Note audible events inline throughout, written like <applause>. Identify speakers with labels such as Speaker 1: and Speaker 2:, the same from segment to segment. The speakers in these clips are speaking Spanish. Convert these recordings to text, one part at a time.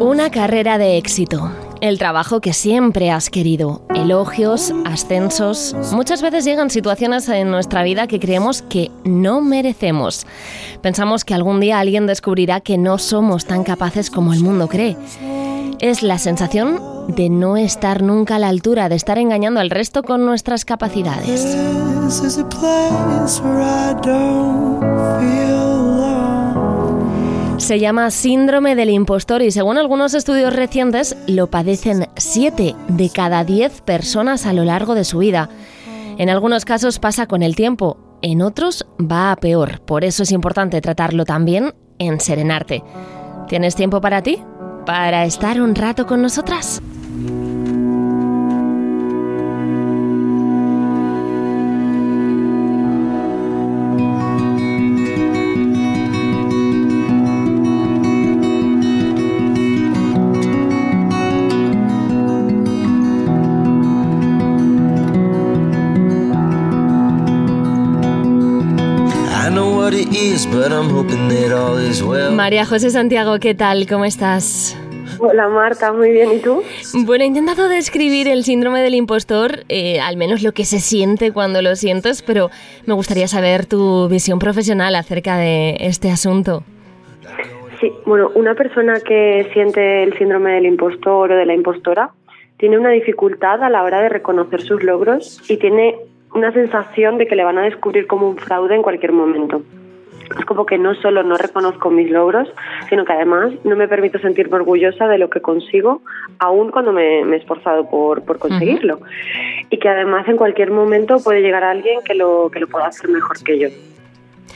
Speaker 1: Una carrera de éxito. El trabajo que siempre has querido. Elogios, ascensos. Muchas veces llegan situaciones en nuestra vida que creemos que no merecemos. Pensamos que algún día alguien descubrirá que no somos tan capaces como el mundo cree. Es la sensación de no estar nunca a la altura, de estar engañando al resto con nuestras capacidades. Se llama síndrome del impostor y según algunos estudios recientes lo padecen 7 de cada 10 personas a lo largo de su vida. En algunos casos pasa con el tiempo, en otros va a peor. Por eso es importante tratarlo también en Serenarte. ¿Tienes tiempo para ti? ¿Para estar un rato con nosotras? María José Santiago, ¿qué tal? ¿Cómo estás?
Speaker 2: Hola Marta, muy bien, ¿y tú?
Speaker 1: Bueno, he intentado describir el síndrome del impostor, eh, al menos lo que se siente cuando lo sientes, pero me gustaría saber tu visión profesional acerca de este asunto.
Speaker 2: Sí, bueno, una persona que siente el síndrome del impostor o de la impostora tiene una dificultad a la hora de reconocer sus logros y tiene una sensación de que le van a descubrir como un fraude en cualquier momento es como que no solo no reconozco mis logros, sino que además no me permito sentirme orgullosa de lo que consigo, aun cuando me, he esforzado por, por conseguirlo. Y que además en cualquier momento puede llegar alguien que lo, que lo pueda hacer mejor que yo.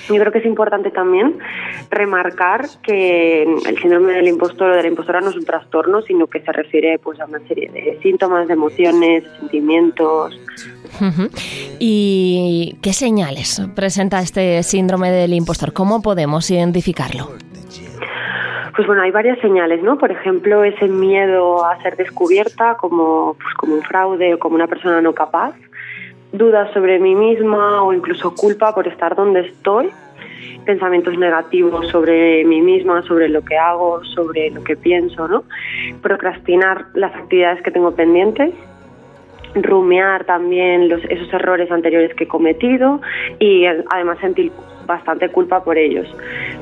Speaker 2: Yo creo que es importante también remarcar que el síndrome del impostor o de la impostora no es un trastorno, sino que se refiere pues, a una serie de síntomas, de emociones, sentimientos,
Speaker 1: ¿Y qué señales presenta este síndrome del impostor? ¿Cómo podemos identificarlo?
Speaker 2: Pues bueno, hay varias señales, ¿no? Por ejemplo, ese miedo a ser descubierta como, pues como un fraude o como una persona no capaz, dudas sobre mí misma o incluso culpa por estar donde estoy, pensamientos negativos sobre mí misma, sobre lo que hago, sobre lo que pienso, ¿no? Procrastinar las actividades que tengo pendientes rumiar también esos errores anteriores que he cometido y además sentir bastante culpa por ellos.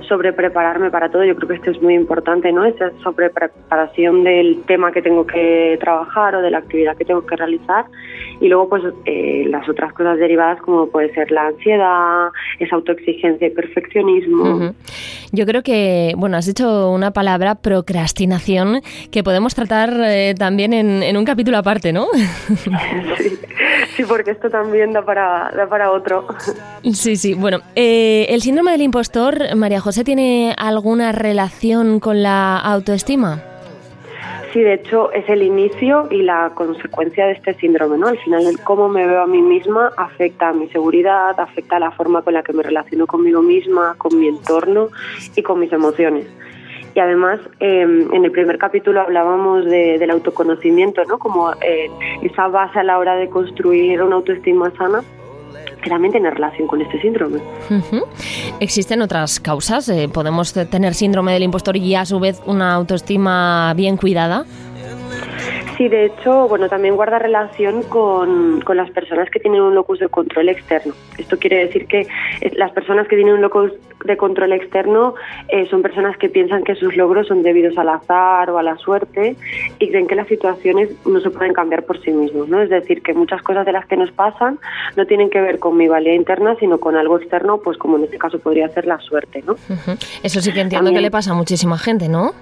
Speaker 2: Sobre prepararme para todo, yo creo que esto es muy importante, ¿no? Esa sobre preparación del tema que tengo que trabajar o de la actividad que tengo que realizar y luego pues eh, las otras cosas derivadas como puede ser la ansiedad, esa autoexigencia y perfeccionismo.
Speaker 1: Yo creo que, bueno, has dicho una palabra, procrastinación, que podemos tratar eh, también en, un capítulo aparte, ¿no? <laughs>
Speaker 2: Sí, porque esto también da para, da para otro.
Speaker 1: Sí, sí, bueno. Eh, ¿El síndrome del impostor, María José, tiene alguna relación con la autoestima?
Speaker 2: Sí, de hecho es el inicio y la consecuencia de este síndrome, ¿no? Al final el cómo me veo a mí misma afecta a mi seguridad, afecta a la forma con la que me relaciono conmigo misma, con mi entorno y con mis emociones. Y además, em, en el primer capítulo hablábamos del autoconocimiento, ¿no? Como eh, esa base a la hora de construir una autoestima sana también tiene relación con este síndrome.
Speaker 1: ¿Existen otras causas? Eh, ¿Podemos tener síndrome del impostor y a su vez una autoestima bien cuidada?
Speaker 2: Sí, de hecho, bueno, también guarda relación con, con, las personas que tienen un locus de control externo. Esto quiere decir que las personas que tienen un locus de control externo eh, son personas que piensan que sus logros son debidos al azar o a la suerte y creen que las situaciones no se pueden cambiar por sí mismos, ¿no? Es decir, que muchas cosas de las que nos pasan no tienen que ver con mi valía interna, sino con algo externo, pues como en este caso podría ser la suerte, ¿no?
Speaker 1: Eso sí que entiendo que le pasa a muchísima gente, ¿no?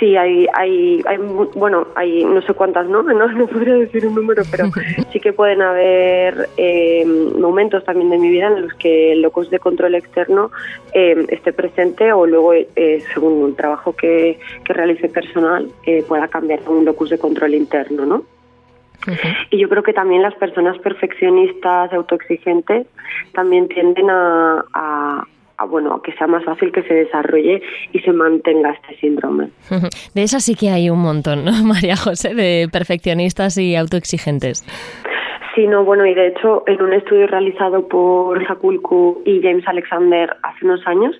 Speaker 2: Sí, hay, hay, hay, bueno, hay no sé cuántas, <laughs> ¿no? No, podría decir un número, pero <laughs> sí que pueden haber eh, momentos también de mi vida en los que el locus de control externo eh, esté presente o luego, eh, según un trabajo que, que realice personal, pueda cambiar a un locus de control interno, ¿no? Y yo creo que también las personas perfeccionistas, autoexigentes, también tienden a, a, bueno, que sea más fácil que se desarrolle y se mantenga este síndrome. <laughs>
Speaker 1: De esas sí que hay un montón, ¿no, <laughs> María José? De perfeccionistas y autoexigentes.
Speaker 2: Sí, no, bueno, y de hecho, en un estudio realizado por Sakulku y James Alexander hace unos años,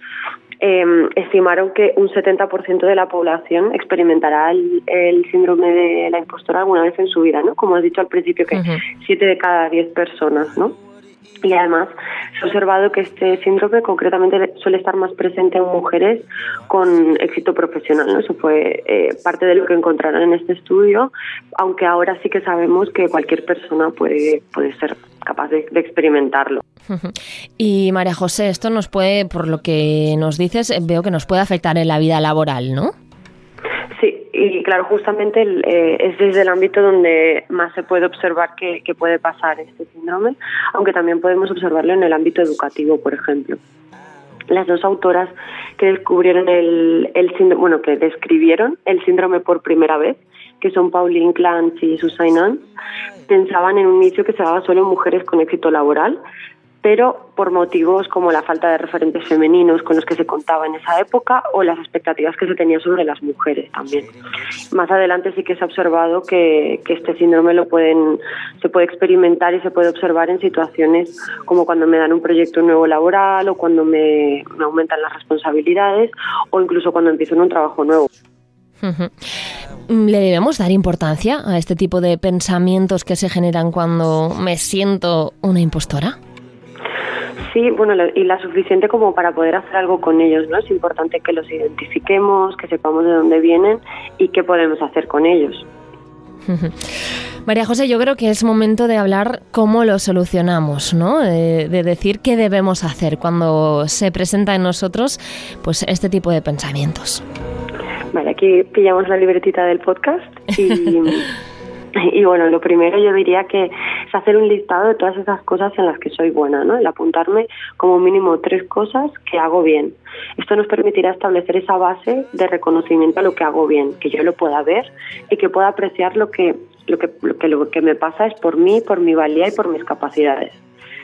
Speaker 2: em, estimaron que un 70% de la población experimentará el, síndrome de la impostora alguna vez en su vida, ¿no? Como has dicho al principio, que 7 de cada 10 personas, ¿no? Y además se ha observado que este síndrome concretamente suele estar más presente en mujeres con éxito profesional. Eso fue eh, parte de lo que encontraron en este estudio, aunque ahora sí que sabemos que cualquier persona puede, puede ser capaz de, de experimentarlo. <laughs>
Speaker 1: Y María José, esto nos puede, por lo que nos dices, veo que nos puede afectar en la vida laboral, ¿no?
Speaker 2: Y claro, justamente eh, es desde el ámbito donde más se puede observar que, puede pasar este síndrome, aunque también podemos observarlo en el ámbito educativo, por ejemplo. Las dos autoras que descubrieron el, el síndrome, bueno, que describieron el síndrome por primera vez, que son Pauline Clance y Susan Ann, pensaban en un inicio que se daba solo en mujeres con éxito laboral, pero por motivos como la falta de referentes femeninos con los que se contaba en esa época o las expectativas que se tenían sobre las mujeres también. Más adelante sí que se ha observado que, este síndrome lo pueden, se puede experimentar y se puede observar en situaciones como cuando me dan un proyecto nuevo laboral o cuando me, me aumentan las responsabilidades o incluso cuando empiezo en un trabajo nuevo.
Speaker 1: ¿Le debemos dar importancia a este tipo de pensamientos que se generan cuando me siento una impostora?
Speaker 2: Sí, bueno, y la suficiente como para poder hacer algo con ellos, ¿no? Es importante que los identifiquemos, que sepamos de dónde vienen y qué podemos hacer con ellos. <laughs>
Speaker 1: María José, yo creo que es momento de hablar cómo lo solucionamos, ¿no? De, decir qué debemos hacer cuando se presenta en nosotros pues este tipo de pensamientos.
Speaker 2: Vale, aquí pillamos la libretita del podcast y <laughs> Y bueno, lo primero yo diría que hacer un listado de todas esas cosas en las que soy buena, ¿no? El apuntarme como mínimo tres cosas que hago bien. Esto nos permitirá establecer esa base de reconocimiento a lo que hago bien, que yo lo pueda ver y que pueda apreciar lo que lo que, lo que, lo que me pasa es por mí, por mi valía y por mis capacidades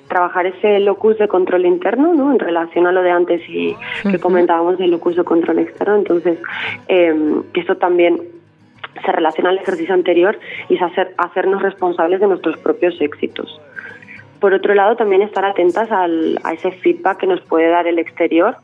Speaker 2: trabajar ese locus de control interno, ¿no? En relación a lo de antes y que comentábamos del locus de control externo. Entonces, eh, eso también se relaciona al ejercicio anterior y es hacer, hacernos responsables de nuestros propios éxitos. Por otro lado, también estar atentas al, a ese feedback que nos puede dar el exterior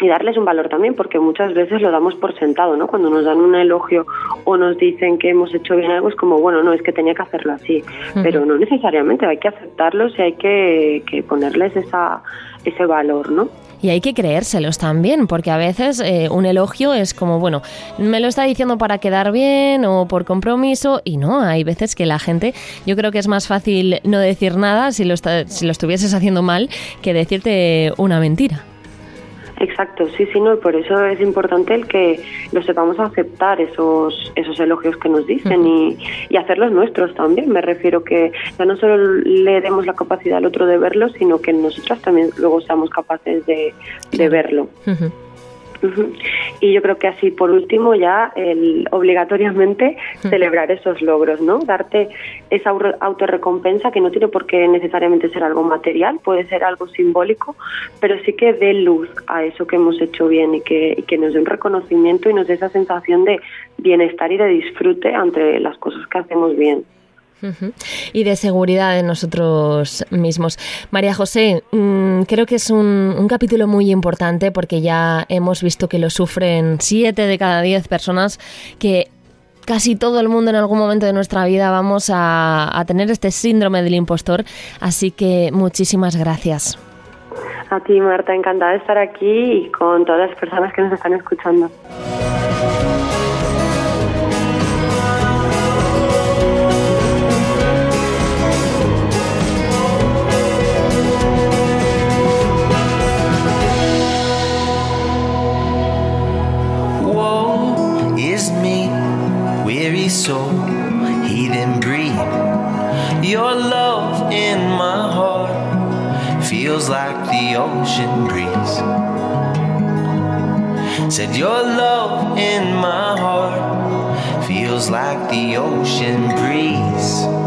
Speaker 2: y darles un valor también, porque muchas veces lo damos por sentado, ¿no? Cuando nos dan un elogio o nos dicen que hemos hecho bien algo, es como, bueno, no, es que tenía que hacerlo así, pero no necesariamente, hay que aceptarlos y hay que, que ponerles esa, ese valor, ¿no?
Speaker 1: Y hay que creérselos también, porque a veces eh, un elogio es como, bueno, me lo está diciendo para quedar bien o por compromiso, y no, hay veces que la gente, yo creo que es más fácil no decir nada si lo, si lo estuvieses haciendo mal que decirte una mentira.
Speaker 2: Exacto, sí, sí, no, y por eso es importante el que lo sepamos aceptar esos esos elogios que nos dicen y, y, hacerlos nuestros también. Me refiero que ya no solo le demos la capacidad al otro de verlo, sino que nosotras también luego seamos capaces de, de verlo. Y yo creo que así, por último, ya el, obligatoriamente celebrar esos logros, ¿no? Darte esa autorrecompensa que no tiene por qué necesariamente ser algo material, puede ser algo simbólico, pero sí que dé luz a eso que hemos hecho bien y que, y que nos dé un reconocimiento y nos dé esa sensación de bienestar y de disfrute ante las cosas que hacemos bien.
Speaker 1: Y de seguridad en nosotros mismos. María José, mm, creo que es un, capítulo muy importante porque ya hemos visto que lo sufren siete de cada diez personas que casi todo el mundo en algún momento de nuestra vida vamos a, a tener este síndrome del impostor. Así que muchísimas gracias.
Speaker 2: A ti, Marta, encantada de estar aquí y con todas las personas que nos están escuchando. Your love in my heart feels like the ocean breeze. Said your love in my heart feels like the ocean breeze.